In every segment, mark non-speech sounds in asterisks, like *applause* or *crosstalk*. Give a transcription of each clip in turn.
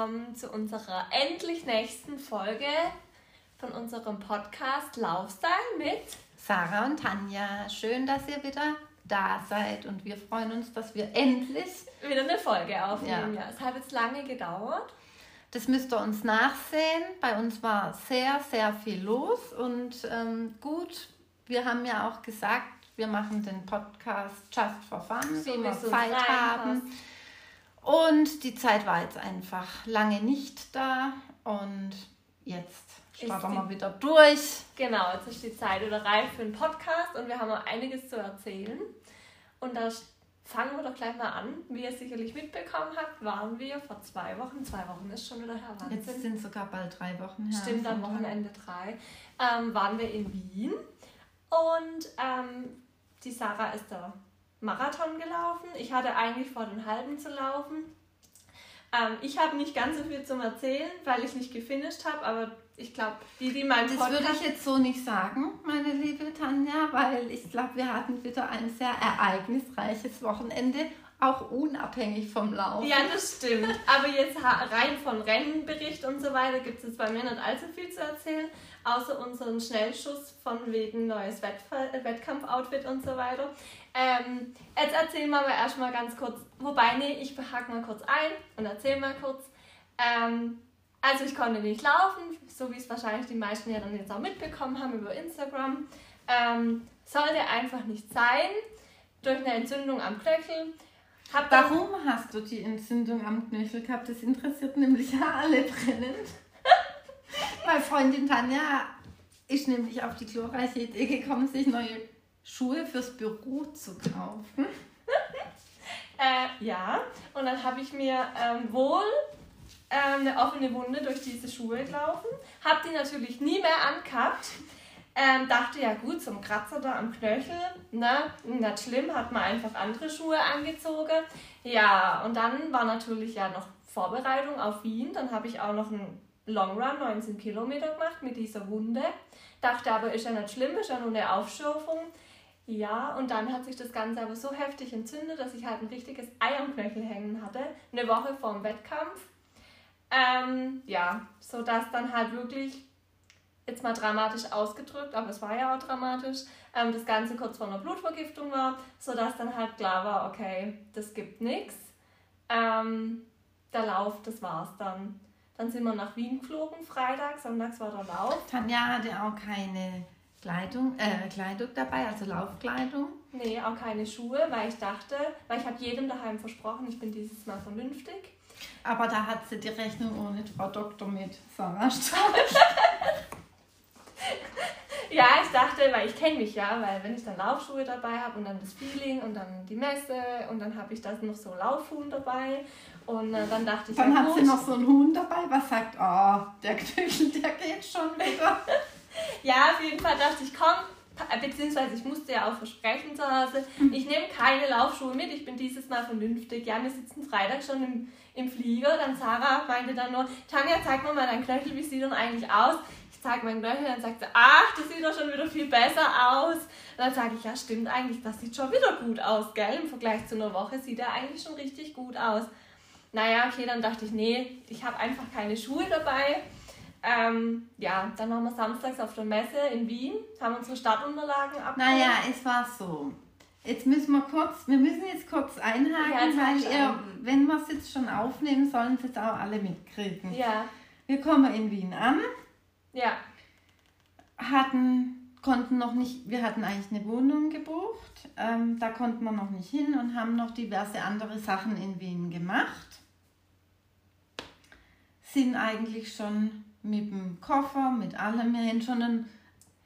willkommen zu unserer endlich nächsten Folge von unserem Podcast Laufstyle mit Sarah und Tanja. Schön, dass ihr wieder da seid und wir freuen uns, dass wir endlich wieder eine Folge aufnehmen. Ja. ja. Es hat jetzt lange gedauert. Das müsst ihr uns nachsehen. Bei uns war sehr, sehr viel los und ähm, gut. Wir haben ja auch gesagt, wir machen den Podcast just for fun, so wie wir Zeit haben. Und die Zeit war jetzt einfach lange nicht da und jetzt starten wir wieder durch. Genau, jetzt ist die Zeit wieder reif für einen Podcast und wir haben auch einiges zu erzählen. Und da fangen wir doch gleich mal an. Wie ihr sicherlich mitbekommen habt, waren wir vor zwei Wochen, zwei Wochen ist schon wieder her, Wahnsinn. Jetzt sind sogar bald drei Wochen her. Stimmt, am Wochenende drei. Ähm, waren wir in Wien und ähm, die Sarah ist da Marathon gelaufen. Ich hatte eigentlich vor, den halben zu laufen. Ähm, ich habe nicht ganz so viel zum Erzählen, weil ich nicht gefinisht habe, aber ich glaube, die, die meinen Das würde ich jetzt so nicht sagen, meine liebe Tanja, weil ich glaube, wir hatten wieder ein sehr ereignisreiches Wochenende, auch unabhängig vom Lauf. Ja, das stimmt. Aber jetzt rein von Rennenbericht und so weiter gibt es jetzt bei mir nicht allzu viel zu erzählen, außer unseren Schnellschuss von wegen neues Wettkampfoutfit und so weiter. Ähm, jetzt erzählen wir aber erstmal ganz kurz, wobei, nee, ich hake mal kurz ein und erzähle mal kurz. Ähm, also ich konnte nicht laufen, so wie es wahrscheinlich die meisten ja dann jetzt auch mitbekommen haben über Instagram. Ähm, sollte einfach nicht sein, durch eine Entzündung am Knöchel. Hab Warum hast du die Entzündung am Knöchel gehabt? Das interessiert nämlich *laughs* alle brennend. Meine Freundin Tanja ist nämlich auf die glorreiche Idee gekommen, sich neue Schuhe fürs Büro zu kaufen. *laughs* äh, ja, und dann habe ich mir ähm, wohl ähm, eine offene Wunde durch diese Schuhe gelaufen. Habe die natürlich nie mehr angehabt. Ähm, dachte ja gut, zum Kratzer da am Knöchel, ne, nicht schlimm, hat man einfach andere Schuhe angezogen. Ja, und dann war natürlich ja noch Vorbereitung auf Wien. Dann habe ich auch noch einen Long Run, 19 Kilometer gemacht mit dieser Wunde. Dachte aber, ist ja nicht schlimm, ist ja nur eine Aufschürfung. Ja, und dann hat sich das Ganze aber so heftig entzündet, dass ich halt ein richtiges Ei am Knöchel hängen hatte. Eine Woche vor dem Wettkampf. Ähm, ja, so dass dann halt wirklich, jetzt mal dramatisch ausgedrückt, aber es war ja auch dramatisch, ähm, das Ganze kurz vor einer Blutvergiftung war, sodass dann halt klar war, okay, das gibt nichts. Ähm, der Lauf, das war's dann. Dann sind wir nach Wien geflogen, Freitag, sonntags war der Lauf. Tanja hatte auch keine Kleidung, äh, Kleidung dabei, also Laufkleidung? Nee, auch keine Schuhe, weil ich dachte, weil ich habe jedem daheim versprochen, ich bin dieses Mal vernünftig. Aber da hat sie die Rechnung ohne Frau Doktor mit verarscht. Ja, ich dachte, weil ich kenne mich ja, weil wenn ich dann Laufschuhe dabei habe und dann das Feeling und dann die Messe und dann habe ich das noch so Laufhuhn dabei und äh, dann dachte ich... Dann ja, hat sie noch so einen Huhn dabei, was sagt, oh, der Knöchel, *laughs* der geht schon wieder. *laughs* ja, auf jeden Fall dachte ich, komm, beziehungsweise ich musste ja auch versprechen zu Hause, hm. ich nehme keine Laufschuhe mit, ich bin dieses Mal vernünftig. Ja, wir sitzen Freitag schon im, im Flieger, dann Sarah meinte dann nur, Tanja, zeig mir mal dein Knöchel, wie sieht denn eigentlich aus? Zeige meinen Knöchel, dann sagt sie, ach, das sieht doch schon wieder viel besser aus. Und dann sage ich, ja stimmt eigentlich, das sieht schon wieder gut aus, gell? Im Vergleich zu einer Woche sieht er eigentlich schon richtig gut aus. Naja, okay, dann dachte ich, nee, ich habe einfach keine Schuhe dabei ähm, ja, dann waren wir samstags auf der Messe in Wien, haben unsere Stadtunterlagen abgeholt. Naja, es war so. Jetzt müssen wir kurz, wir müssen jetzt kurz einhaken, ja, weil ihr, wenn wir es jetzt schon aufnehmen, sollen es jetzt auch alle mitkriegen. Ja. Wir kommen in Wien an. Ja. Hatten, konnten noch nicht, wir hatten eigentlich eine Wohnung gebucht, ähm, da konnten wir noch nicht hin und haben noch diverse andere Sachen in Wien gemacht. Sind eigentlich schon mit dem Koffer, mit allem. Wir haben schon einen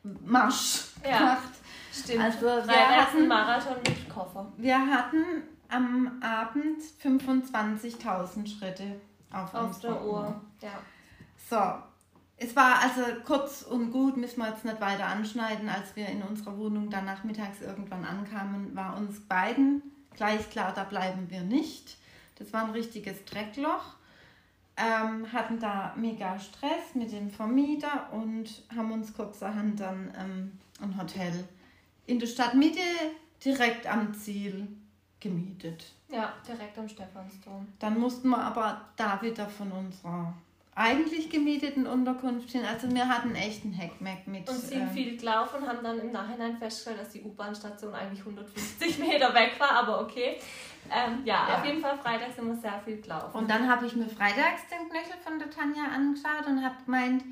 Marsch ja, gemacht. Stimmt. Also wir hatten Marathon mit Koffer. Wir hatten am Abend 25.000 Schritte auf, auf der Uhr. Ja. So, es war also kurz und gut, müssen wir jetzt nicht weiter anschneiden. Als wir in unserer Wohnung dann nachmittags irgendwann ankamen, war uns beiden gleich klar, da bleiben wir nicht. Das war ein richtiges Dreckloch ähm, hatten da mega Stress mit dem Vermieter und haben uns kurzerhand dann ähm, ein Hotel in der Stadtmitte direkt am Ziel gemietet. Ja, direkt am Stephansdom. Dann mussten wir aber da wieder von unserer eigentlich gemieteten Unterkunft hin. Also wir hatten echt einen Heckmeck mit. Und sind ähm, viel gelaufen und haben dann im Nachhinein festgestellt, dass die U-Bahn-Station eigentlich 150 *laughs* Meter weg war, aber okay. Ähm, ja, Ja. auf jeden Fall Freitag sind wir sehr viel gelaufen. Und dann habe ich mir freitags den Knöchel von der Tanja angeschaut und habe gemeint,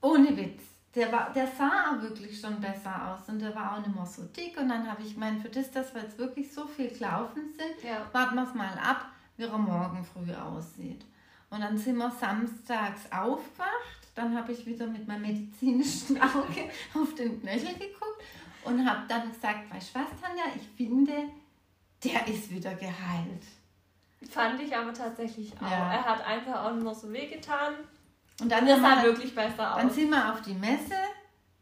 ohne Witz, der, war, der sah auch wirklich schon besser aus und der war auch nicht mehr so dick. Und dann habe ich gemeint, für das, dass wir jetzt wirklich so viel gelaufen sind, ja. warten wir es mal ab, wie er morgen früh aussieht. Und dann sind wir samstags aufgewacht. Dann habe ich wieder mit meinem medizinischen Auge *laughs* auf den Knöchel geguckt und habe dann gesagt, weißt du was, Tanja, ich finde, der ist wieder geheilt. Fand ich aber tatsächlich auch. Ja. Er hat einfach auch nur so wehgetan. Und dann, Das wir sah halt- wirklich besser dann aus. sind wir auf die Messe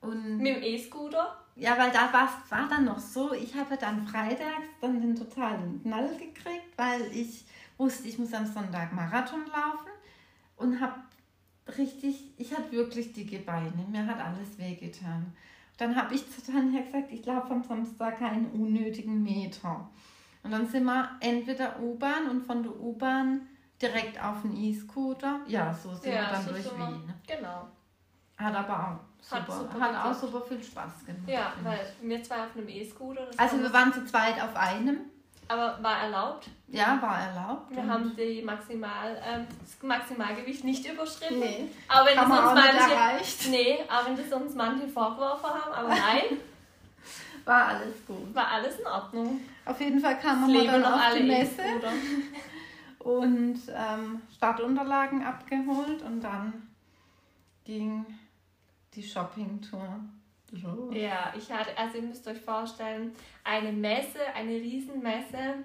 und Mit dem E-Scooter. ja, weil da war's, war dann noch so, ich habe dann freitags dann den totalen Knall gekriegt, weil ich wusste, ich muss am Sonntag Marathon laufen und habe richtig, ich hatte wirklich dicke Beine, mir hat alles wehgetan. Dann habe ich zu Tanja gesagt, ich laufe am Samstag keinen unnötigen Meter. Und dann sind wir entweder U-Bahn und von der U-Bahn direkt auf den E-Scooter. Ja, so sind wir dann so durch Wien. Genau. Hat aber auch Hat super, super hat auch super viel Spaß gemacht. Ja, weil wir zwei auf einem E-Scooter. Also wir waren zu zweit auf einem. Aber war erlaubt. Ja, war erlaubt. Wir haben die Maximal, ähm, das Maximalgewicht nicht überschritten. Nee, Aber wenn das auch uns manche, erreicht. nee, aber wenn das uns manche vorgeworfen haben, aber nein, *laughs* War alles gut. war alles in Ordnung. Auf jeden Fall kamen wir dann noch auf alle die Messe *laughs* und ähm, Startunterlagen abgeholt und dann ging die Shoppingtour los. Ja, ich hatte, also ihr müsst euch vorstellen, eine Messe, eine Riesenmesse,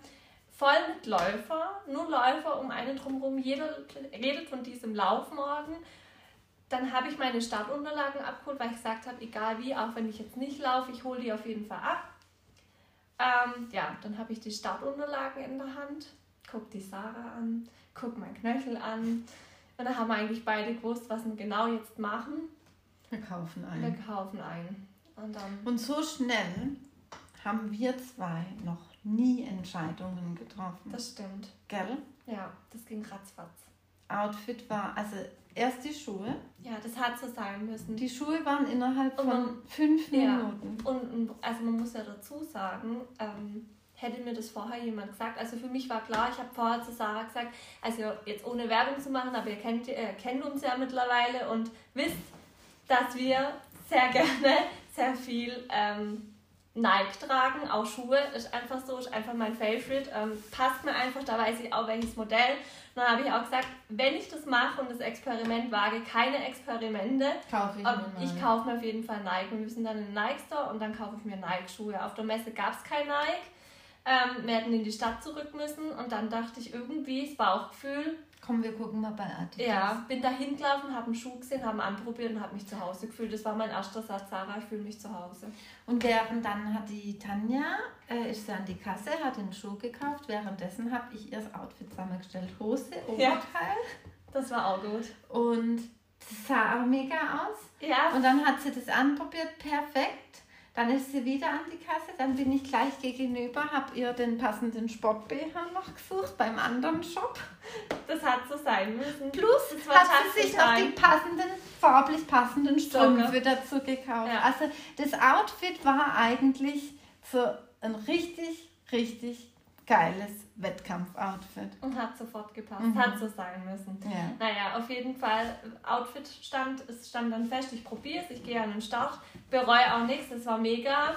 voll mit Läufer, nur Läufer um einen drumherum, jeder redet von diesem Laufmorgen. Dann habe ich meine Startunterlagen abgeholt, weil ich gesagt habe, egal wie, auch wenn ich jetzt nicht laufe, ich hole die auf jeden Fall ab. Ähm, ja, dann habe ich die Startunterlagen in der Hand, guck die Sarah an, guck mein Knöchel an. Und dann haben wir eigentlich beide gewusst, was wir genau jetzt machen. Wir kaufen Wir ein. kaufen ein. Und dann Und so schnell haben wir zwei noch nie Entscheidungen getroffen. Das stimmt. Gell? Ja, das ging ratzfatz. Outfit war, also erst die Schuhe. Ja, das hat so sein müssen. Die Schuhe waren innerhalb Und von man- fünf Ja. Minuten. Und und, also man muss ja dazu sagen, ähm, hätte mir das vorher jemand gesagt, also für mich war klar, ich habe vorher zu Sarah gesagt, also jetzt ohne Werbung zu machen, aber ihr kennt, ihr kennt uns ja mittlerweile und wisst, dass wir sehr gerne *laughs* sehr viel ähm, Nike tragen, auch Schuhe, ist einfach so, ist einfach mein Favorite, ähm, passt mir einfach, da weiß ich auch welches Modell. Und dann habe ich auch gesagt, wenn ich das mache und das Experiment wage, keine Experimente, Kaufe ich mir ich kaufe mir auf jeden Fall Nike. Wir sind dann in den Nike Store und dann kaufe ich mir Nike-Schuhe. Auf der Messe gab es kein Nike. Ähm, wir hätten in die Stadt zurück müssen und dann dachte ich irgendwie, das Bauchgefühl, Komm, wir gucken mal bei Adidas. ja, bin da hingelaufen, habe einen Schuh gesehen, habe ihn anprobiert und habe mich zu Hause gefühlt. Das war mein erster Satz, Sarah, ich fühle mich zu Hause. Und während dann hat die Tanja, äh, ist sie an die Kasse, hat den Schuh gekauft. Währenddessen habe ich ihr das Outfit zusammengestellt. Hose, Ja. Oberteil. Das war auch gut. Und das sah auch mega aus. Ja, Und dann hat sie das anprobiert, perfekt. Dann ist sie wieder an die Kasse. Dann bin ich gleich gegenüber, habe ihr den passenden Sport-BH noch gesucht beim anderen Shop. das hat so sein müssen. Plus hat sie sich noch die passenden, farblich passenden Strümpfe dazu gekauft. Ja. Also das Outfit war eigentlich so ein richtig, richtig geiles Wettkampf-Outfit. Und hat sofort gepasst. Mhm. Hat so sein müssen. Ja. Naja, auf jeden Fall, Outfit stand, es stand dann fest, ich probiere es, ich gehe an den Start, bereue auch nichts, es war mega.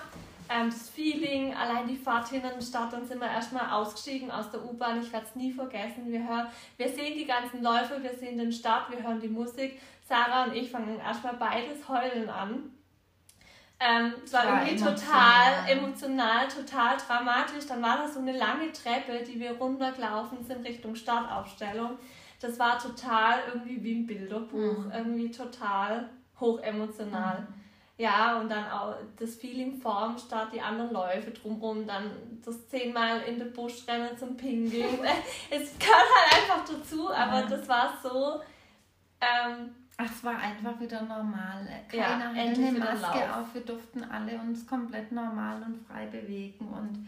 Ähm, das Feeling, allein die Fahrt hin an den Start, dann sind wir erstmal ausgestiegen aus der U-Bahn, ich werde es nie vergessen. Wir, hören, wir sehen die ganzen Läufe, wir sehen den Start, wir hören die Musik. Sarah und ich fangen erstmal beides heulen an. Ähm, es war, War irgendwie emotional. total emotional, total dramatisch. Dann war da so eine lange Treppe, die wir runtergelaufen sind Richtung Startaufstellung. Das war total irgendwie wie ein Bilderbuch, Mhm. irgendwie total hochemotional. Ja, und dann auch das Feeling vorm Start, die anderen Läufe drumherum, dann das zehnmal in den Busch rennen zum Pingeln. *laughs* es gehört halt einfach dazu, aber Ja. das war so. Ähm, Ach, es war einfach wieder normal. Ja, Keiner hatte endlich eine Maske Lauf. auf. Wir durften alle uns komplett normal und frei bewegen. Und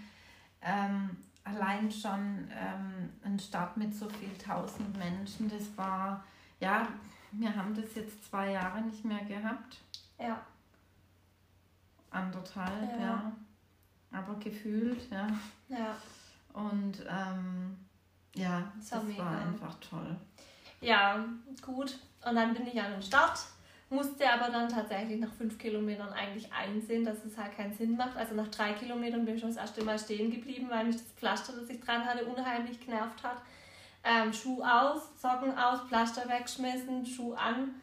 ähm, allein schon ähm, ein Start mit so viel tausend Menschen, das war, ja, wir haben das jetzt zwei Jahre nicht mehr gehabt. Ja. Anderthalb, ja. ja. Aber gefühlt, ja. Ja. Und ähm, ja, das, das war einfach toll. Ja, gut. Und dann bin ich an den Start, musste aber dann tatsächlich nach fünf Kilometern eigentlich einsehen, dass es halt keinen Sinn macht. Also nach drei Kilometern bin ich schon das erste Mal stehen geblieben, weil mich das Pflaster, das ich dran hatte, unheimlich genervt hat. Ähm, Schuh aus, Socken aus, Pflaster wegschmissen, Schuh an,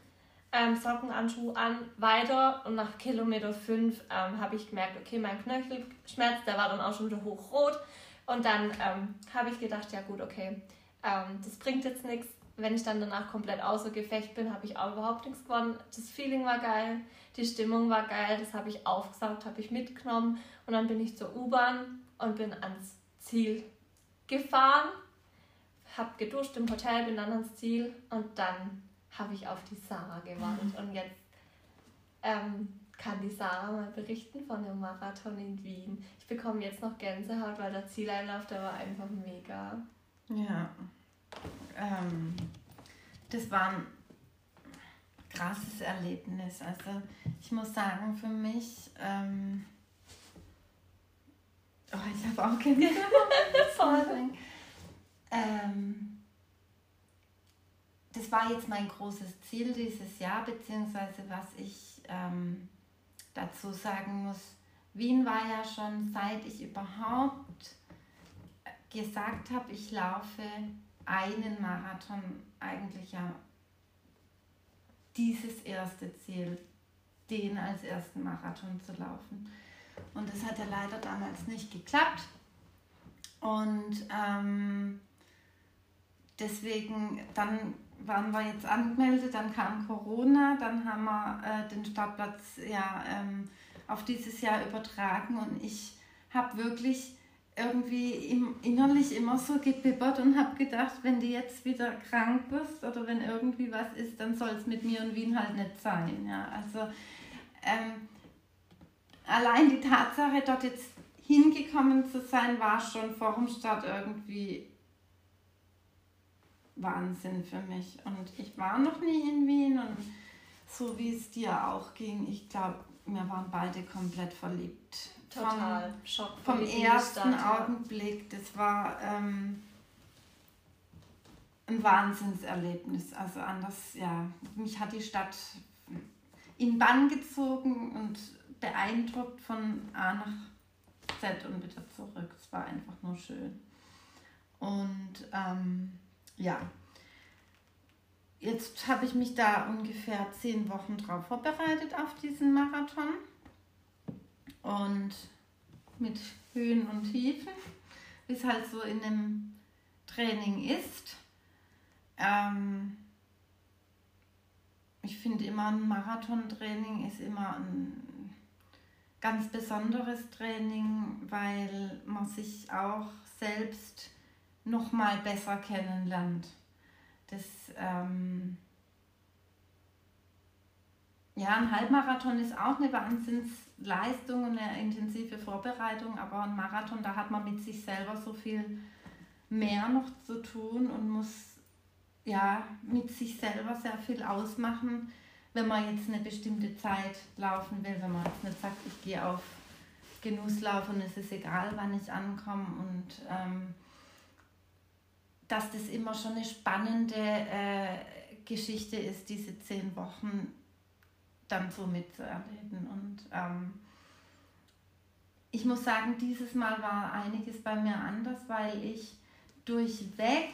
ähm, Socken an, Schuh an, weiter. Und nach Kilometer fünf ähm, habe ich gemerkt, okay, mein Knöchel schmerzt, der war dann auch schon wieder hochrot. Und dann ähm, habe ich gedacht, ja gut, okay, ähm, das bringt jetzt nichts wenn ich dann danach komplett außer Gefecht bin, habe ich auch überhaupt nichts gewonnen. Das Feeling war geil, die Stimmung war geil, das habe ich aufgesaugt, habe ich mitgenommen und dann bin ich zur U-Bahn und bin ans Ziel gefahren, habe geduscht im Hotel, bin dann ans Ziel und dann habe ich auf die Sarah gewartet und jetzt ähm, kann die Sarah mal berichten von dem Marathon in Wien. Ich bekomme jetzt noch Gänsehaut, weil der Zieleinlauf, der war einfach mega. Ja ähm, das war ein krasses Erlebnis. Also ich muss sagen, für mich, ähm, oh, ich habe auch keine *laughs* ähm, Das war jetzt mein großes Ziel dieses Jahr, beziehungsweise was ich ähm, dazu sagen muss. Wien war ja schon seit ich überhaupt gesagt habe, ich laufe einen Marathon eigentlich ja dieses erste Ziel, den als ersten Marathon zu laufen. Und das hat ja leider damals nicht geklappt. Und ähm, deswegen, dann waren wir jetzt angemeldet, dann kam Corona, dann haben wir äh, den Startplatz ja ähm, auf dieses Jahr übertragen und ich habe wirklich irgendwie im, innerlich immer so gebibbert und habe gedacht, wenn du jetzt wieder krank bist oder wenn irgendwie was ist, dann soll es mit mir und Wien halt nicht sein. Ja? Also ähm, allein die Tatsache, dort jetzt hingekommen zu sein, war schon vor dem Start irgendwie Wahnsinn für mich. Und ich war noch nie in Wien und so wie es dir auch ging, ich glaube, wir waren beide komplett verliebt Total. Vom, Schock. Vom ersten Augenblick. Das war ähm, ein Wahnsinnserlebnis. Also anders, ja. Mich hat die Stadt in Bann gezogen und beeindruckt von A nach Z und wieder zurück. Es war einfach nur schön. Und ähm, ja, jetzt habe ich mich da ungefähr zehn Wochen drauf vorbereitet auf diesen Marathon und mit Höhen und Tiefen, wie es halt so in dem Training ist. Ähm, ich finde immer ein Marathontraining ist immer ein ganz besonderes Training, weil man sich auch selbst noch mal besser kennenlernt. Das ähm, ja, ein Halbmarathon ist auch eine Wahnsinnsleistung und eine intensive Vorbereitung, aber ein Marathon, da hat man mit sich selber so viel mehr noch zu tun und muss ja mit sich selber sehr viel ausmachen, wenn man jetzt eine bestimmte Zeit laufen will, wenn man jetzt nicht sagt, ich gehe auf Genusslauf und es ist egal, wann ich ankomme und ähm, dass das immer schon eine spannende äh, Geschichte ist, diese zehn Wochen dann so mitzuerleben. Und ähm, ich muss sagen, dieses Mal war einiges bei mir anders, weil ich durchweg,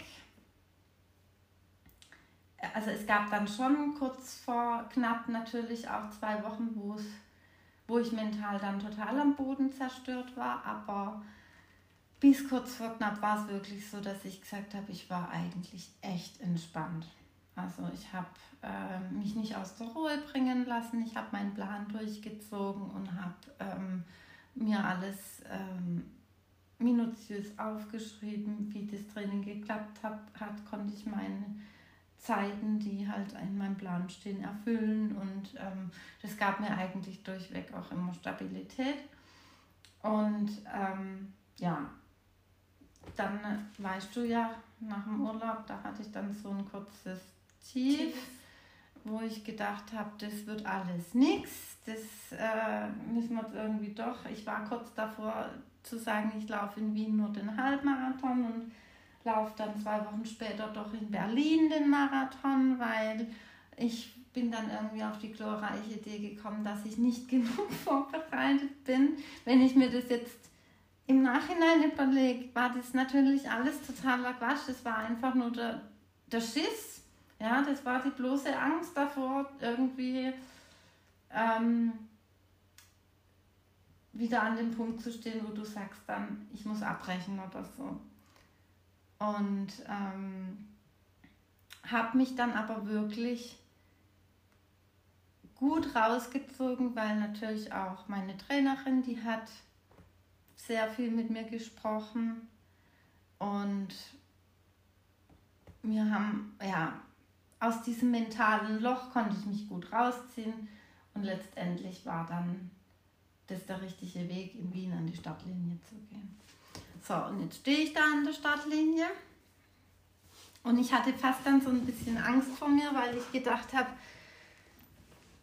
also es gab dann schon kurz vor knapp natürlich auch zwei Wochen, wo es wo ich mental dann total am Boden zerstört war, aber bis kurz vor knapp war es wirklich so, dass ich gesagt habe, ich war eigentlich echt entspannt. Also ich habe äh, mich nicht aus der Ruhe bringen lassen. Ich habe meinen Plan durchgezogen und habe ähm, mir alles ähm, minutiös aufgeschrieben, wie das Training geklappt hat, hat, konnte ich meine Zeiten, die halt in meinem Plan stehen, erfüllen und ähm, das gab mir eigentlich durchweg auch immer Stabilität. Und ähm, ja, dann weißt du ja, nach dem Urlaub, da hatte ich dann so ein kurzes Tief, wo ich gedacht habe, das wird alles nichts, das äh, müssen wir irgendwie doch. Ich war kurz davor zu sagen, ich laufe in Wien nur den Halbmarathon und laufe dann zwei Wochen später doch in Berlin den Marathon, weil ich bin dann irgendwie auf die glorreiche Idee gekommen, dass ich nicht *laughs* genug vorbereitet bin. Wenn ich mir das jetzt im Nachhinein überlege, war das natürlich alles totaler Quatsch. Das war einfach nur der, der Schiss. Ja, das war die bloße Angst davor, irgendwie ähm, wieder an dem Punkt zu stehen, wo du sagst dann, ich muss abbrechen oder so. Und ähm, habe mich dann aber wirklich gut rausgezogen, weil natürlich auch meine Trainerin, die hat sehr viel mit mir gesprochen und wir haben, ja, aus diesem mentalen Loch konnte ich mich gut rausziehen und letztendlich war dann das der richtige Weg, in Wien an die Startlinie zu gehen. So, und jetzt stehe ich da an der Startlinie und ich hatte fast dann so ein bisschen Angst vor mir, weil ich gedacht habe,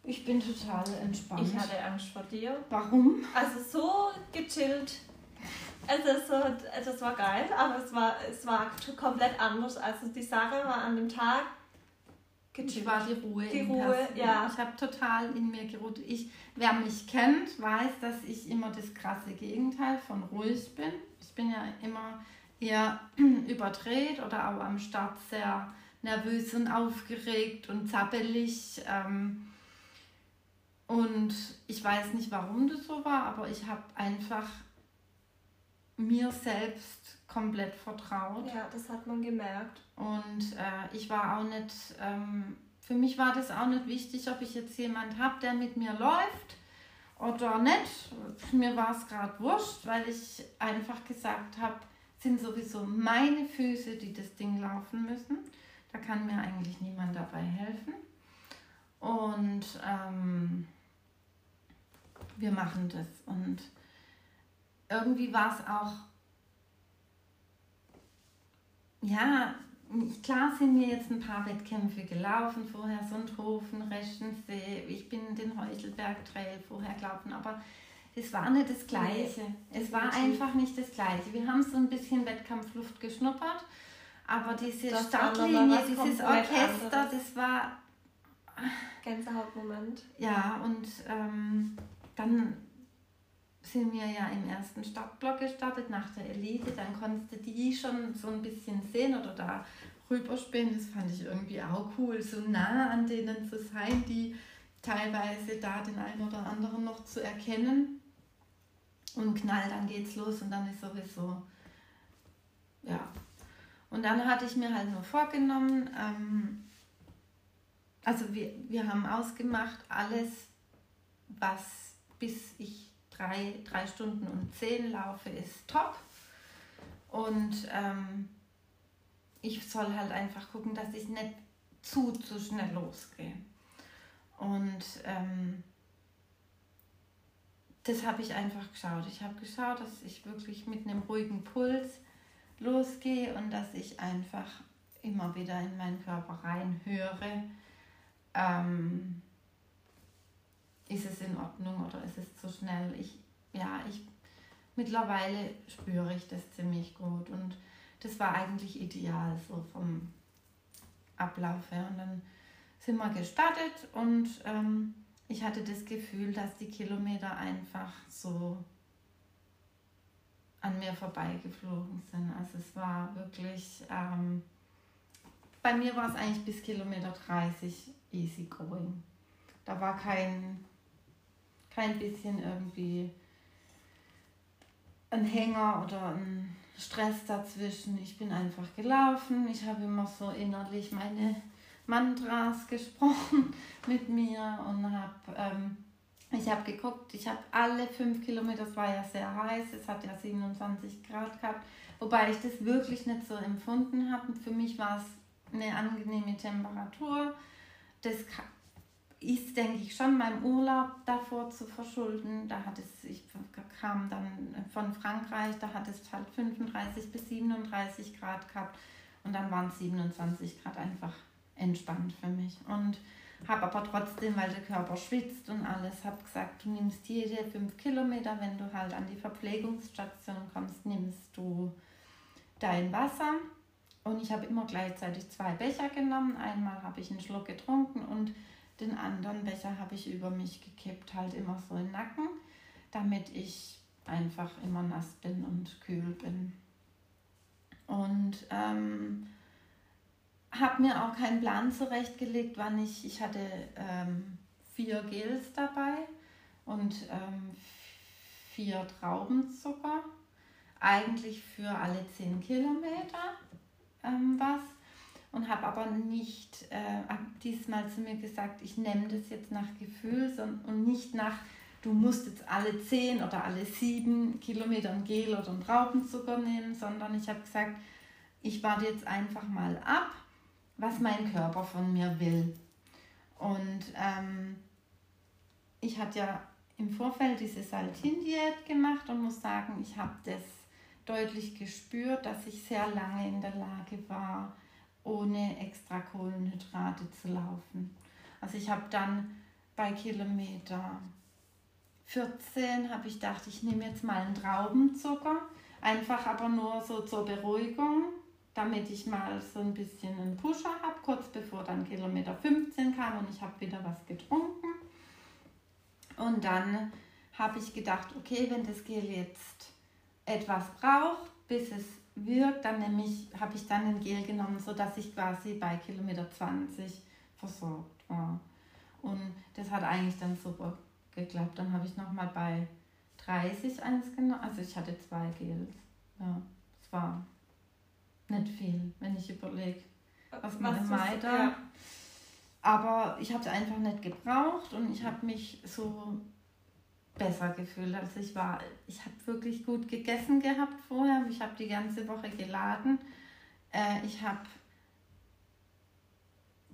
ich bin total entspannt. Ich hatte Angst vor dir. Warum? Also so gechillt. Also so, das war geil, aber es war, es war komplett anders. Also die Sache war an dem Tag gechillt. Ich war die Ruhe. Die Ruhe, ja. Ich habe total in mir geruht. Ich, wer mich kennt, weiß, dass ich immer das krasse Gegenteil von ruhig bin. Ich bin ja immer eher *clears throat* überdreht oder auch am Start sehr nervös und aufgeregt und zappelig. Ähm, und ich weiß nicht, warum das so war, aber ich habe einfach mir selbst komplett vertraut. Ja, das hat man gemerkt. Und äh, ich war auch nicht, ähm, für mich war das auch nicht wichtig, ob ich jetzt jemand habe, der mit mir läuft oder nicht. Mir war es gerade wurscht, weil ich einfach gesagt habe, sind sowieso meine Füße, die das Ding laufen müssen. Da kann mir eigentlich niemand dabei helfen. Und ähm, wir machen das. Und irgendwie war es auch, ja, klar sind mir jetzt ein paar Wettkämpfe gelaufen, vorher Sundhofen, Reschensee, ich bin den Heuchelberg Trail vorher gelaufen, aber es war nicht das Gleiche. Nee, es war einfach nicht das Gleiche. Wir haben so ein bisschen Wettkampfluft geschnuppert, aber diese das Startlinie, dieses Orchester, anderes. das war. Gänsehautmoment. Ja, und ähm, dann sind wir ja im ersten Startblock gestartet nach der Elite. Dann konntest du die schon so ein bisschen sehen oder da rüberspielen. Das fand ich irgendwie auch cool, so nah an denen zu sein, die teilweise da den einen oder anderen noch zu erkennen. Und knall, dann geht's los und dann ist sowieso, ja. Und dann hatte ich mir halt nur vorgenommen, ähm, also wir, wir haben ausgemacht, alles, was bis ich drei, drei Stunden und zehn laufe, ist top. Und ähm, ich soll halt einfach gucken, dass ich nicht zu, zu schnell losgehe. Und ähm, das habe ich einfach geschaut. Ich habe geschaut, dass ich wirklich mit einem ruhigen Puls losgehe und dass ich einfach immer wieder in meinen Körper reinhöre. Ähm, ist es in Ordnung oder ist es zu schnell? Ich, ja, ich, mittlerweile spüre ich das ziemlich gut und das war eigentlich ideal so vom Ablauf her. Und dann sind wir gestartet und ähm, ich hatte das Gefühl, dass die Kilometer einfach so an mir vorbeigeflogen sind. Also es war wirklich, ähm, bei mir war es eigentlich bis Kilometer 30 easy going. Da war kein kein bisschen irgendwie ein Hänger oder ein Stress dazwischen. Ich bin einfach gelaufen. Ich habe immer so innerlich meine Mantras gesprochen *laughs* mit mir und habe ähm, ich habe geguckt, ich habe alle fünf Kilometer, es war ja sehr heiß, es hat ja 27 Grad gehabt, wobei ich das wirklich nicht so empfunden habe. Für mich war es eine angenehme Temperatur. Das ist, denke ich, schon meinem Urlaub davor zu verschulden. Da hat es, ich kam dann von Frankreich, da hat es halt 35 bis 37 Grad gehabt und dann waren es 27 Grad einfach entspannt für mich. Und habe aber trotzdem, weil der Körper schwitzt und alles, habe gesagt, du nimmst jede fünf Kilometer, wenn du halt an die Verpflegungsstation kommst, nimmst du dein Wasser. Und ich habe immer gleichzeitig zwei Becher genommen. Einmal habe ich einen Schluck getrunken und den anderen Becher habe ich über mich gekippt, halt immer so im Nacken, damit ich einfach immer nass bin und kühl bin. Und ähm, habe mir auch keinen Plan zurechtgelegt, wann ich, ich hatte ähm, vier Gels dabei und ähm, vier Traubenzucker, eigentlich für alle zehn Kilometer ähm, was und habe aber nicht äh, diesmal zu mir gesagt, ich nehme das jetzt nach Gefühl sondern, und nicht nach, du musst jetzt alle zehn oder alle sieben Kilometer ein Gel oder einen Traubenzucker nehmen, sondern ich habe gesagt, ich warte jetzt einfach mal ab was mein Körper von mir will. Und ähm, ich hatte ja im Vorfeld diese Saltin-Diät gemacht und muss sagen, ich habe das deutlich gespürt, dass ich sehr lange in der Lage war, ohne extra Kohlenhydrate zu laufen. Also ich habe dann bei Kilometer 14 habe ich gedacht, ich nehme jetzt mal einen Traubenzucker, einfach aber nur so zur Beruhigung damit ich mal so ein bisschen einen Pusher habe, kurz bevor dann Kilometer 15 kam und ich habe wieder was getrunken. Und dann habe ich gedacht, okay, wenn das Gel jetzt etwas braucht, bis es wirkt, dann nämlich habe ich dann ein Gel genommen, sodass ich quasi bei Kilometer 20 versorgt war. Und das hat eigentlich dann super geklappt. Dann habe ich nochmal bei 30 eins genommen. Also ich hatte zwei Gels. Ja, es war nicht viel, wenn ich überlege, was man da. Ja. Aber ich habe es einfach nicht gebraucht und ich habe mich so besser gefühlt. Also ich war, ich habe wirklich gut gegessen gehabt vorher. Ich habe die ganze Woche geladen. Äh, ich habe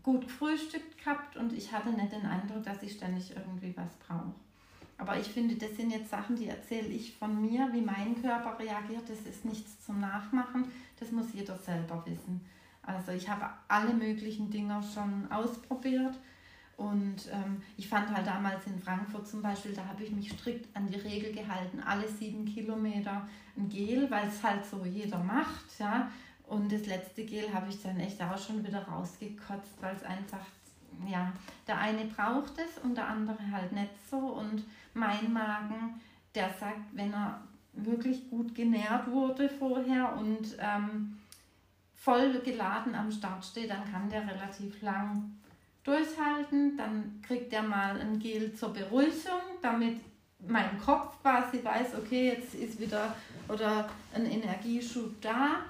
gut gefrühstückt gehabt und ich hatte nicht den Eindruck, dass ich ständig irgendwie was brauche. Aber ich finde, das sind jetzt Sachen, die erzähle ich von mir, wie mein Körper reagiert. Das ist nichts zum Nachmachen. Das muss jeder selber wissen. Also ich habe alle möglichen Dinge schon ausprobiert. Und ähm, ich fand halt damals in Frankfurt zum Beispiel, da habe ich mich strikt an die Regel gehalten, alle sieben Kilometer ein Gel, weil es halt so jeder macht. Ja? Und das letzte Gel habe ich dann echt auch schon wieder rausgekotzt, weil es einfach, ja, der eine braucht es und der andere halt nicht so. Und mein Magen, der sagt, wenn er wirklich gut genährt wurde vorher und ähm, voll geladen am Start steht, dann kann der relativ lang durchhalten. Dann kriegt er mal ein Gel zur Beruhigung, damit mein Kopf quasi weiß, okay, jetzt ist wieder oder ein Energieschub da.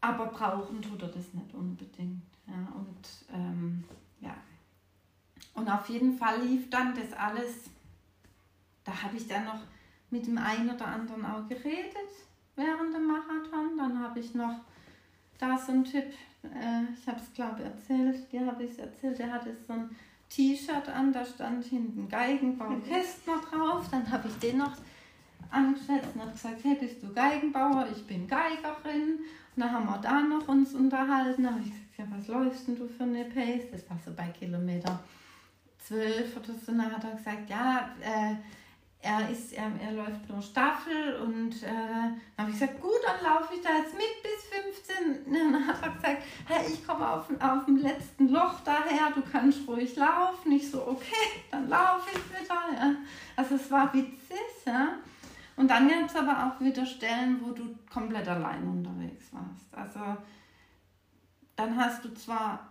Aber brauchen tut er das nicht unbedingt. Ja, und ähm, ja. Und auf jeden Fall lief dann das alles da habe ich dann noch mit dem einen oder anderen auch geredet während dem Marathon. Dann habe ich noch da so einen Typ, äh, ich habe es glaube ich erzählt, dir habe ich es erzählt, der hatte so ein T-Shirt an, da stand hinten Geigenbau *laughs* Kästner drauf. Dann habe ich den noch angeschätzt und habe gesagt, hey, bist du Geigenbauer? Ich bin Geigerin. Und dann haben wir da noch uns unterhalten. Da habe ich gesagt, ja, was läufst denn du für eine Pace? Das war so bei Kilometer 12 oder so. Dann hat er gesagt, ja, äh, er, ist, er, er läuft nur Staffel und äh, dann habe ich gesagt, gut, dann laufe ich da jetzt mit bis 15. Und dann hat er gesagt, hey, ich komme auf, auf dem letzten Loch daher, du kannst ruhig laufen. Ich so, okay, dann laufe ich wieder. Ja. Also es war witzig, ja. Und dann gab es aber auch wieder Stellen, wo du komplett allein unterwegs warst. Also dann hast du zwar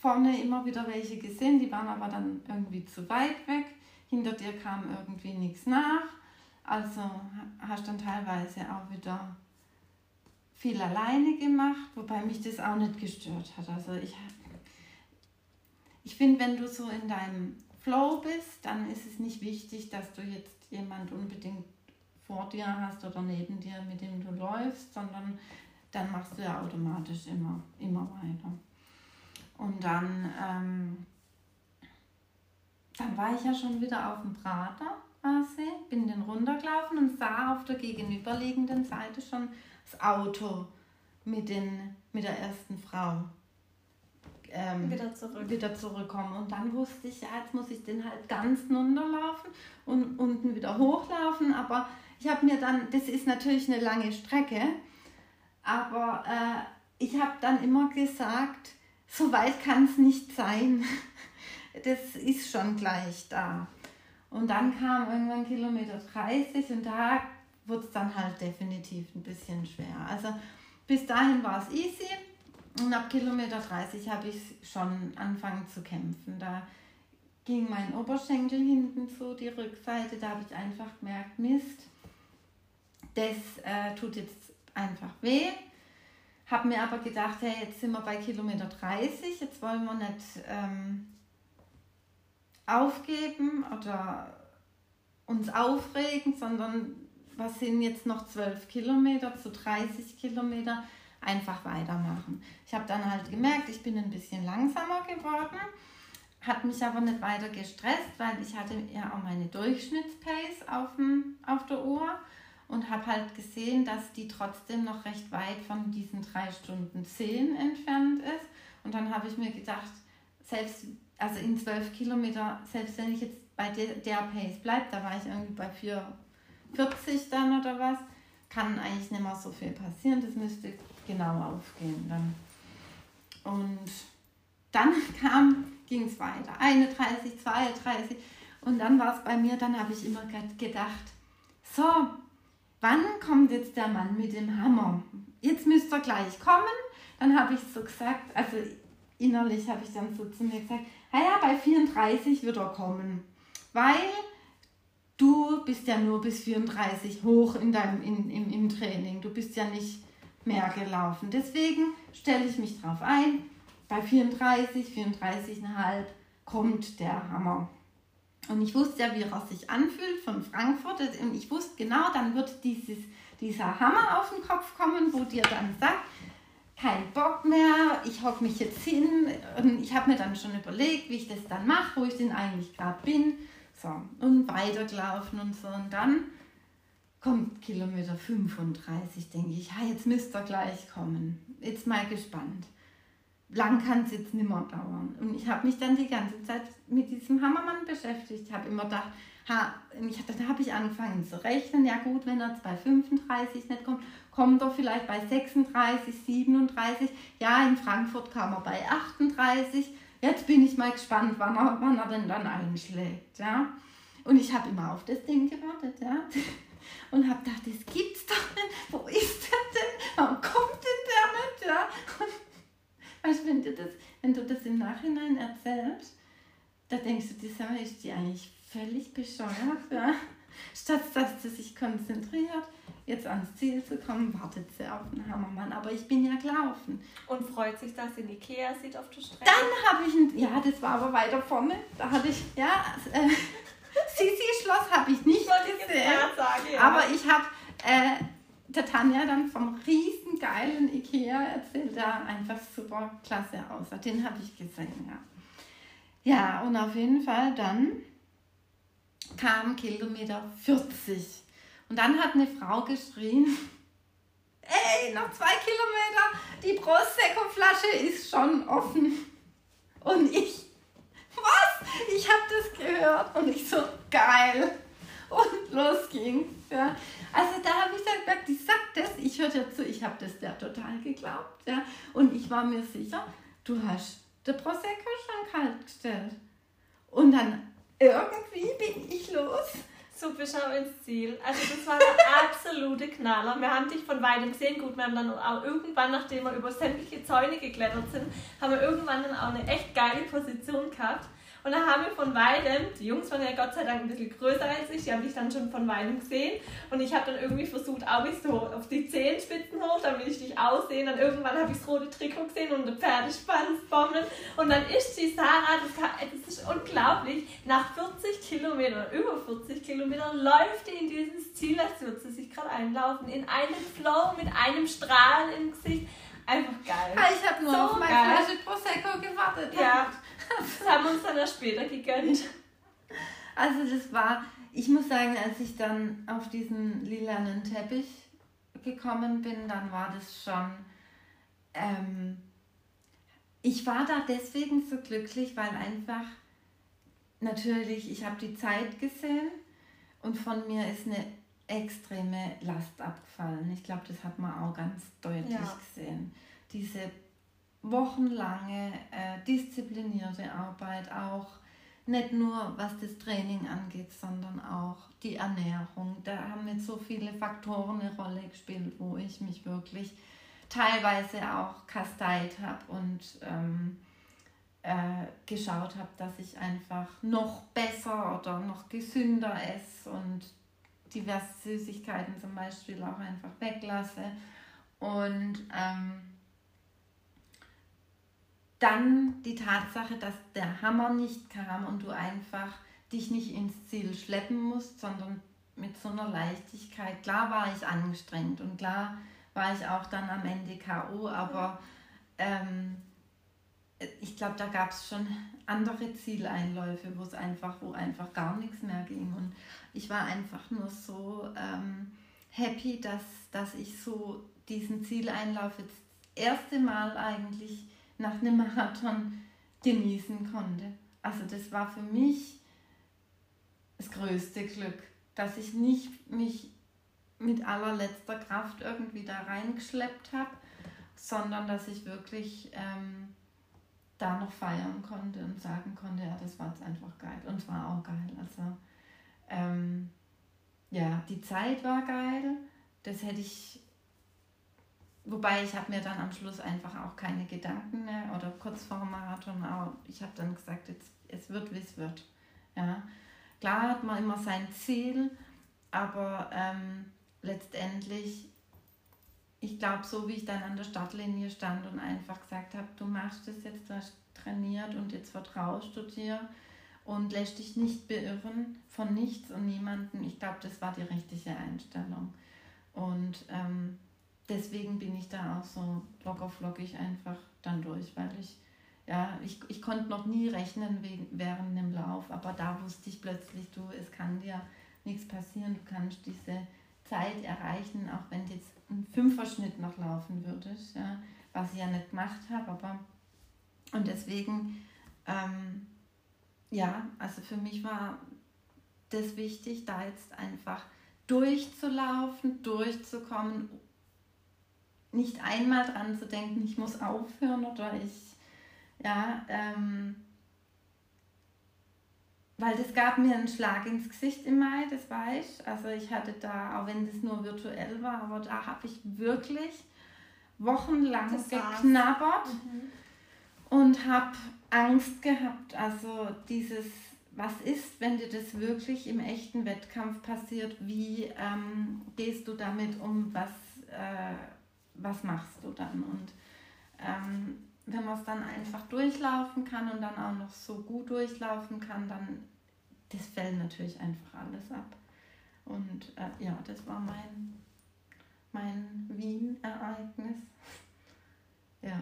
vorne immer wieder welche gesehen, die waren aber dann irgendwie zu weit weg hinter dir kam irgendwie nichts nach. Also hast dann teilweise auch wieder viel alleine gemacht, wobei mich das auch nicht gestört hat. Also ich, ich finde, wenn du so in deinem Flow bist, dann ist es nicht wichtig, dass du jetzt jemand unbedingt vor dir hast oder neben dir, mit dem du läufst, sondern dann machst du ja automatisch immer, immer weiter. Und dann ähm, dann war ich ja schon wieder auf dem Prater quasi, bin den runtergelaufen und sah auf der gegenüberliegenden Seite schon das Auto mit, den, mit der ersten Frau. Ähm, wieder, zurück. wieder zurückkommen. Und dann wusste ich, ja, jetzt muss ich den halt ganz runterlaufen und unten wieder hochlaufen. Aber ich habe mir dann, das ist natürlich eine lange Strecke, aber äh, ich habe dann immer gesagt, so weit kann es nicht sein. *laughs* Das ist schon gleich da. Und dann kam irgendwann Kilometer 30 und da wurde es dann halt definitiv ein bisschen schwer. Also bis dahin war es easy und ab Kilometer 30 habe ich schon angefangen zu kämpfen. Da ging mein Oberschenkel hinten zu, die Rückseite, da habe ich einfach gemerkt, Mist, das äh, tut jetzt einfach weh. Habe mir aber gedacht, hey, jetzt sind wir bei Kilometer 30, jetzt wollen wir nicht ähm, aufgeben oder uns aufregen, sondern was sind jetzt noch 12 Kilometer zu 30 Kilometer, einfach weitermachen. Ich habe dann halt gemerkt, ich bin ein bisschen langsamer geworden, hat mich aber nicht weiter gestresst, weil ich hatte ja auch meine Durchschnittspace auf, dem, auf der Uhr und habe halt gesehen, dass die trotzdem noch recht weit von diesen 3 Stunden 10 entfernt ist. Und dann habe ich mir gedacht, selbst also in 12 Kilometer, selbst wenn ich jetzt bei der, der Pace bleibe, da war ich irgendwie bei 4,40 dann oder was, kann eigentlich nicht mehr so viel passieren. Das müsste genau aufgehen dann. Und dann *laughs* kam, ging es weiter. 31, 32 und dann war es bei mir, dann habe ich immer gedacht, so, wann kommt jetzt der Mann mit dem Hammer? Jetzt müsst ihr gleich kommen. Dann habe ich so gesagt, also innerlich habe ich dann so zu mir gesagt, naja, bei 34 wird er kommen, weil du bist ja nur bis 34 hoch in deinem, in, im, im Training. Du bist ja nicht mehr gelaufen. Deswegen stelle ich mich drauf ein, bei 34, 34,5 kommt der Hammer. Und ich wusste ja, wie er sich anfühlt von Frankfurt. Und ich wusste genau, dann wird dieses, dieser Hammer auf den Kopf kommen, wo dir dann sagt, kein Bock mehr, ich hocke mich jetzt hin. Und ich habe mir dann schon überlegt, wie ich das dann mache, wo ich denn eigentlich gerade bin. So, und weitergelaufen und so. Und dann kommt Kilometer 35, denke ich, ja, jetzt müsste er gleich kommen. Jetzt mal gespannt. Lang kann es jetzt nicht mehr dauern. Und ich habe mich dann die ganze Zeit mit diesem Hammermann beschäftigt. Ich habe immer gedacht, ha, ich, dann habe ich angefangen zu rechnen. Ja gut, wenn er jetzt bei 35 nicht kommt, kommt er vielleicht bei 36, 37. Ja, in Frankfurt kam er bei 38. Jetzt bin ich mal gespannt, wann er, wann er denn dann einschlägt. Ja? Und ich habe immer auf das Ding gewartet. Ja? *laughs* Und habe gedacht, das gibt's doch nicht. Wo ist der denn? Warum kommt denn der nicht? Ja? Und, *laughs* weißt, wenn, du das, wenn du das im Nachhinein erzählst, da denkst du, die Sache ist die eigentlich völlig bescheuert. Ja? Statt dass sie sich konzentriert, jetzt ans Ziel zu kommen, wartet sie auf den Hammermann. Aber ich bin ja gelaufen. Und freut sich, dass sie in Ikea sieht auf der Strecke? Dann habe ich, ein, ja, das war aber weiter vorne. Da hatte ich, ja, äh, *laughs* Sisi-Schloss habe ich nicht gesehen. Sagen, ja. Aber ich habe äh, der Tanja dann vom riesengeilen Ikea erzählt, der einfach super klasse aussah. Den habe ich gesehen, ja. Ja, und auf jeden Fall dann kam Kilometer 40. Und dann hat eine Frau geschrien, *laughs* ey, noch zwei Kilometer, die Prosecco-Flasche ist schon offen. Und ich, was? Ich habe das gehört und ich so, geil. Und los ging. Ja. Also da habe ich dann gesagt, die sagt das, ich höre dir zu, ich habe das der total geglaubt. Ja. Und ich war mir sicher, du hast der Prosecco schon kalt gestellt. Und dann irgendwie bin ich los. Schauen ins Ziel. Also das war der *laughs* absolute Knaller. Wir haben dich von weitem gesehen. Gut, wir haben dann auch irgendwann, nachdem wir über sämtliche Zäune geklettert sind, haben wir irgendwann dann auch eine echt geile Position gehabt. Und dann haben wir von weitem, die Jungs waren ja Gott sei Dank ein bisschen größer als ich, die haben mich dann schon von weitem gesehen. Und ich habe dann irgendwie versucht, auch bis so auf die Zehenspitzen hoch, damit ich dich aussehen. Dann irgendwann habe ich das rote Trikot gesehen und der Pferdespanz bommeln. Und dann ist die Sarah, das, kann, das ist unglaublich, nach 40 Kilometern, über 40 Kilometern, läuft die in dieses Ziel, als würde sie sich gerade einlaufen. In einem Flow mit einem Strahlen im Gesicht. Einfach geil. Ah, ich habe nur so auf meine Flasche Prosecco gewartet. Ja, das haben wir uns dann erst später gegönnt. Also das war, ich muss sagen, als ich dann auf diesen lilanen Teppich gekommen bin, dann war das schon, ähm, ich war da deswegen so glücklich, weil einfach natürlich, ich habe die Zeit gesehen und von mir ist eine extreme Last abgefallen. Ich glaube, das hat man auch ganz deutlich ja. gesehen. Diese wochenlange äh, disziplinierte Arbeit, auch nicht nur was das Training angeht, sondern auch die Ernährung. Da haben jetzt so viele Faktoren eine Rolle gespielt, wo ich mich wirklich teilweise auch kasteit habe und ähm, äh, geschaut habe, dass ich einfach noch besser oder noch gesünder esse und diverse Süßigkeiten zum Beispiel auch einfach weglasse. Und ähm, dann die Tatsache, dass der Hammer nicht kam und du einfach dich nicht ins Ziel schleppen musst, sondern mit so einer Leichtigkeit. Klar war ich angestrengt und klar war ich auch dann am Ende K.O., aber ähm, ich glaube, da gab es schon andere Zieleinläufe, wo es einfach, wo einfach gar nichts mehr ging. Und ich war einfach nur so ähm, happy, dass, dass ich so diesen Zieleinlauf jetzt das erste Mal eigentlich nach einem Marathon genießen konnte. Also das war für mich das größte Glück, dass ich nicht mich mit allerletzter Kraft irgendwie da reingeschleppt habe, sondern dass ich wirklich ähm, da noch feiern konnte und sagen konnte, ja, das war jetzt einfach geil. Und es war auch geil. Also ähm, ja, die Zeit war geil. Das hätte ich, wobei ich habe mir dann am Schluss einfach auch keine Gedanken mehr oder kurz vor dem Marathon auch, ich habe dann gesagt, jetzt, es wird, wie es wird. Ja. Klar hat man immer sein Ziel, aber ähm, letztendlich, ich glaube, so wie ich dann an der Startlinie stand und einfach gesagt habe, du machst es jetzt, du hast trainiert und jetzt vertraust du dir und lässt dich nicht beirren von nichts und niemanden. Ich glaube, das war die richtige Einstellung. Und ähm, deswegen bin ich da auch so locker flockig einfach dann durch, weil ich, ja, ich, ich konnte noch nie rechnen während dem Lauf, aber da wusste ich plötzlich, du, es kann dir nichts passieren, du kannst diese Zeit erreichen, auch wenn du jetzt einen Fünferschnitt noch laufen würdest, ja, was ich ja nicht gemacht habe, aber und deswegen ähm, ja, also für mich war das wichtig, da jetzt einfach durchzulaufen, durchzukommen, nicht einmal dran zu denken, ich muss aufhören oder ich, ja, ähm, weil das gab mir einen Schlag ins Gesicht im Mai, das weiß ich. Also ich hatte da, auch wenn das nur virtuell war, aber da habe ich wirklich wochenlang das geknabbert mhm. und habe Angst gehabt. Also dieses, was ist, wenn dir das wirklich im echten Wettkampf passiert? Wie ähm, gehst du damit um? Was, äh, was machst du dann? Und ähm, wenn man es dann einfach durchlaufen kann und dann auch noch so gut durchlaufen kann, dann das fällt natürlich einfach alles ab. Und äh, ja, das war mein, mein Wien-Ereignis. *laughs* ja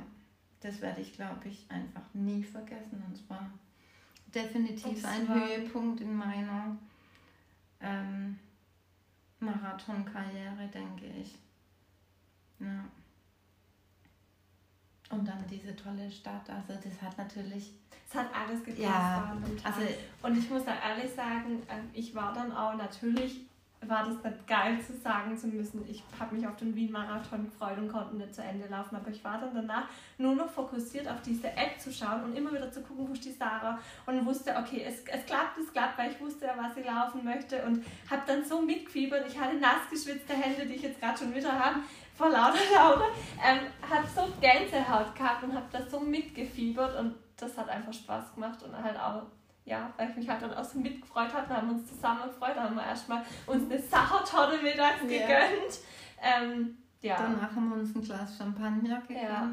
das werde ich, glaube ich, einfach nie vergessen. Und zwar definitiv ein Höhepunkt in meiner ähm, Marathonkarriere, denke ich. Ja. Und dann diese tolle Stadt. Also das hat natürlich. Es hat alles gepasst ja, Also, und ich muss da ehrlich sagen, ähm, ich war dann auch natürlich war das nicht geil zu sagen zu müssen, ich habe mich auf den Wien-Marathon gefreut und konnte nicht zu Ende laufen. Aber ich war dann danach nur noch fokussiert auf diese App zu schauen und immer wieder zu gucken, wo ist die Sarah. Und wusste, okay, es, es klappt, es klappt, weil ich wusste ja, was sie laufen möchte. Und habe dann so mitgefiebert. Ich hatte nass geschwitzte Hände, die ich jetzt gerade schon wieder habe, vor lauter Laune. Ähm, habe so Gänsehaut gehabt und habe da so mitgefiebert. Und das hat einfach Spaß gemacht und halt auch ja, weil ich mich halt dann auch so mitgefreut habe, haben wir uns zusammen gefreut, haben wir erstmal uns eine Sachertorte mittags yeah. gegönnt. Ähm, ja. Danach haben wir uns ein Glas Champagner gegönnt. Ja.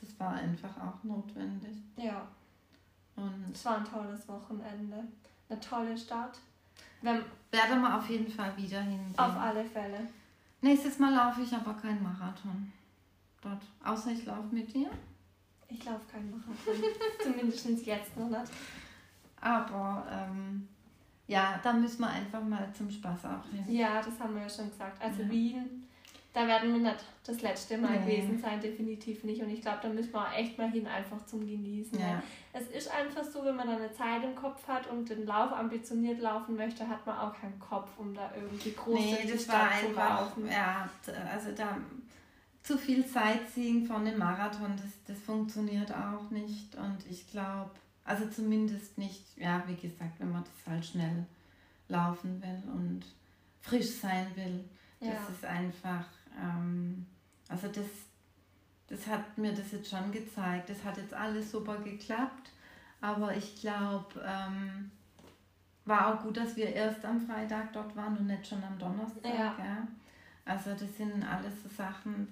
Das war einfach auch notwendig. Ja. Und es war ein tolles Wochenende. Eine tolle Stadt. Wenn, Werden wir auf jeden Fall wieder hingehen. Auf alle Fälle. Nächstes Mal laufe ich aber keinen Marathon. Dort. Außer ich laufe mit dir. Ich laufe keinen Marathon. *laughs* Zumindest jetzt noch nicht. Aber ähm, ja, da müssen wir einfach mal zum Spaß auch hin. Ja, das haben wir ja schon gesagt. Also ja. Wien, da werden wir nicht das letzte Mal nee. gewesen sein, definitiv nicht. Und ich glaube, da müssen wir auch echt mal hin, einfach zum Genießen. Ja. Es ist einfach so, wenn man da eine Zeit im Kopf hat und den Lauf ambitioniert laufen möchte, hat man auch keinen Kopf, um da irgendwie groß nee, das war einfach, zu laufen. Ja, also da zu viel Sightseeing von einem Marathon, das, das funktioniert auch nicht. Und ich glaube, also zumindest nicht, ja, wie gesagt, wenn man das halt schnell laufen will und frisch sein will. Ja. Das ist einfach, ähm, also das, das hat mir das jetzt schon gezeigt. Das hat jetzt alles super geklappt, aber ich glaube, ähm, war auch gut, dass wir erst am Freitag dort waren und nicht schon am Donnerstag. Ja. ja. Also das sind alles so Sachen,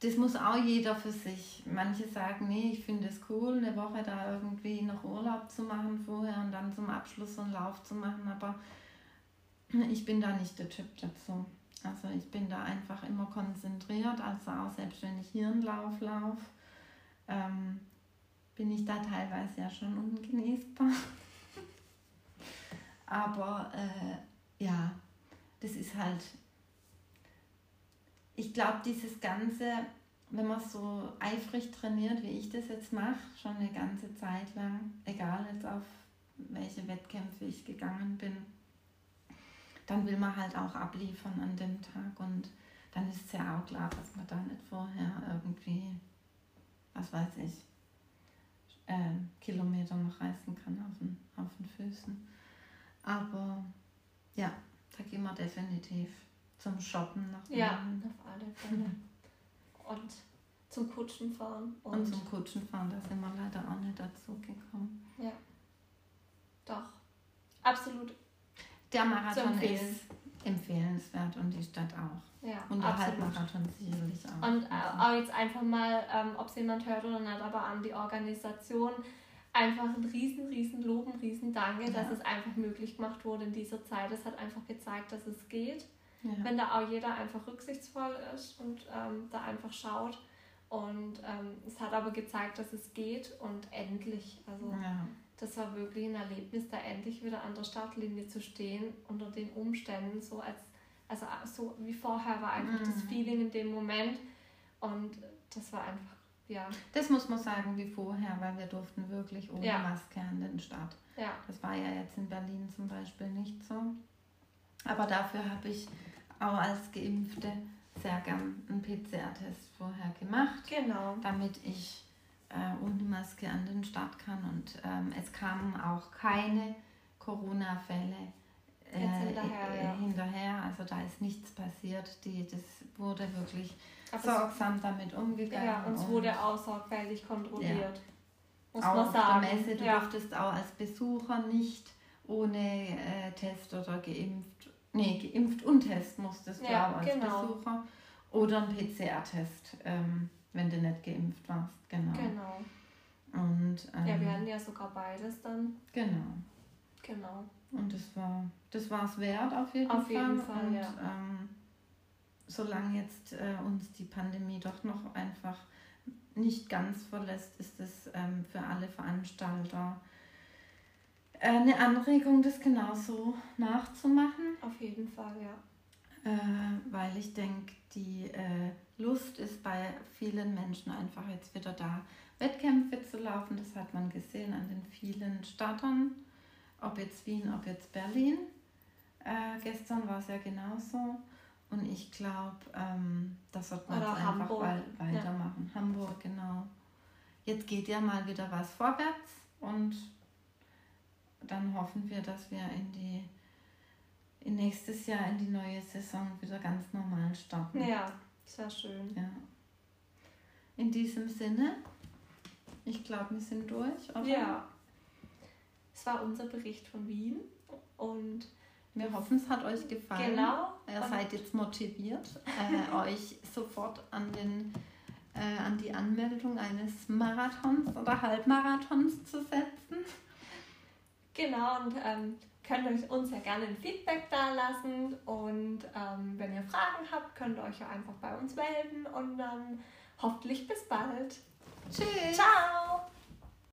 das muss auch jeder für sich. Manche sagen, nee, ich finde es cool, eine Woche da irgendwie noch Urlaub zu machen vorher und dann zum Abschluss so einen Lauf zu machen, aber ich bin da nicht der Typ dazu. Also ich bin da einfach immer konzentriert, also auch selbst wenn ich hier einen Lauf laufe, ähm, bin ich da teilweise ja schon ungenießbar. *laughs* aber äh, ja, das ist halt ich glaube, dieses Ganze, wenn man so eifrig trainiert, wie ich das jetzt mache, schon eine ganze Zeit lang, egal jetzt auf welche Wettkämpfe ich gegangen bin, dann will man halt auch abliefern an dem Tag und dann ist es ja auch klar, dass man da nicht vorher irgendwie, was weiß ich, äh, Kilometer noch reißen kann auf den, auf den Füßen. Aber ja, da gehen wir definitiv zum Shoppen nach Ja, auf alle Fälle. und zum Kutschenfahren. Und, und zum Kutschenfahren, da sind wir leider auch nicht dazu gekommen. Ja. Doch. Absolut. Der Marathon ist empfehlenswert und die Stadt auch. Ja, und der Halbmarathon sicherlich auch. Und äh, auch jetzt einfach mal, ähm, ob es jemand hört oder nicht, aber an die Organisation einfach ein riesen, riesen Lob, ein riesen Danke, ja. dass es einfach möglich gemacht wurde in dieser Zeit. Es hat einfach gezeigt, dass es geht. Ja. Wenn da auch jeder einfach rücksichtsvoll ist und ähm, da einfach schaut. Und ähm, es hat aber gezeigt, dass es geht und endlich. Also ja. Das war wirklich ein Erlebnis, da endlich wieder an der Startlinie zu stehen, unter den Umständen, so als, also so wie vorher war einfach mhm. das Feeling in dem Moment. Und das war einfach, ja. Das muss man sagen wie vorher, weil wir durften wirklich ohne ja. Maske an den Start. Ja. Das war ja jetzt in Berlin zum Beispiel nicht so. Aber dafür habe ich auch als Geimpfte sehr gern einen PCR-Test vorher gemacht. Genau. Damit ich äh, ohne Maske an den Start kann. Und ähm, es kamen auch keine Corona-Fälle äh, hinterher, äh, ja. hinterher. Also da ist nichts passiert. Die, das wurde wirklich Aber sorgsam damit umgegangen. Ja, und es wurde auch sorgfältig kontrolliert. Ja. Muss auch man sagen. Auf der Messe, du ja. durftest auch als Besucher nicht ohne äh, Test oder geimpft nee, geimpft und Test musstest du ja, auch als genau. Besucher. Oder ein PCR-Test, ähm, wenn du nicht geimpft warst. Genau. Genau. Und, ähm, ja, wir hatten ja sogar beides dann. Genau. Genau. Und das war das war es wert auf jeden auf Fall. Auf jeden Fall, und, ja. Ähm, solange jetzt äh, uns die Pandemie doch noch einfach nicht ganz verlässt, ist es ähm, für alle Veranstalter äh, eine Anregung, das genauso nachzumachen. Auf jeden Fall, ja. Äh, weil ich denke, die äh, Lust ist bei vielen Menschen einfach jetzt wieder da, Wettkämpfe zu laufen. Das hat man gesehen an den vielen Startern, ob jetzt Wien, ob jetzt Berlin. Äh, gestern war es ja genauso. Und ich glaube, ähm, das wird man einfach Hamburg. weitermachen. Ja. Hamburg, genau. Jetzt geht ja mal wieder was vorwärts und dann hoffen wir, dass wir in die in nächstes Jahr in die neue Saison wieder ganz normal starten. Ja, sehr schön. Ja. In diesem Sinne, ich glaube, wir sind durch, oder? Ja. Es war unser Bericht von Wien und wir hoffen, es hat euch gefallen. Genau. Ihr seid jetzt motiviert, äh, *laughs* euch sofort an, den, äh, an die Anmeldung eines Marathons oder Halbmarathons zu setzen. Genau, und ähm, könnt euch uns ja gerne ein Feedback da lassen. Und ähm, wenn ihr Fragen habt, könnt ihr euch ja einfach bei uns melden. Und dann hoffentlich bis bald. Tschüss. Ciao.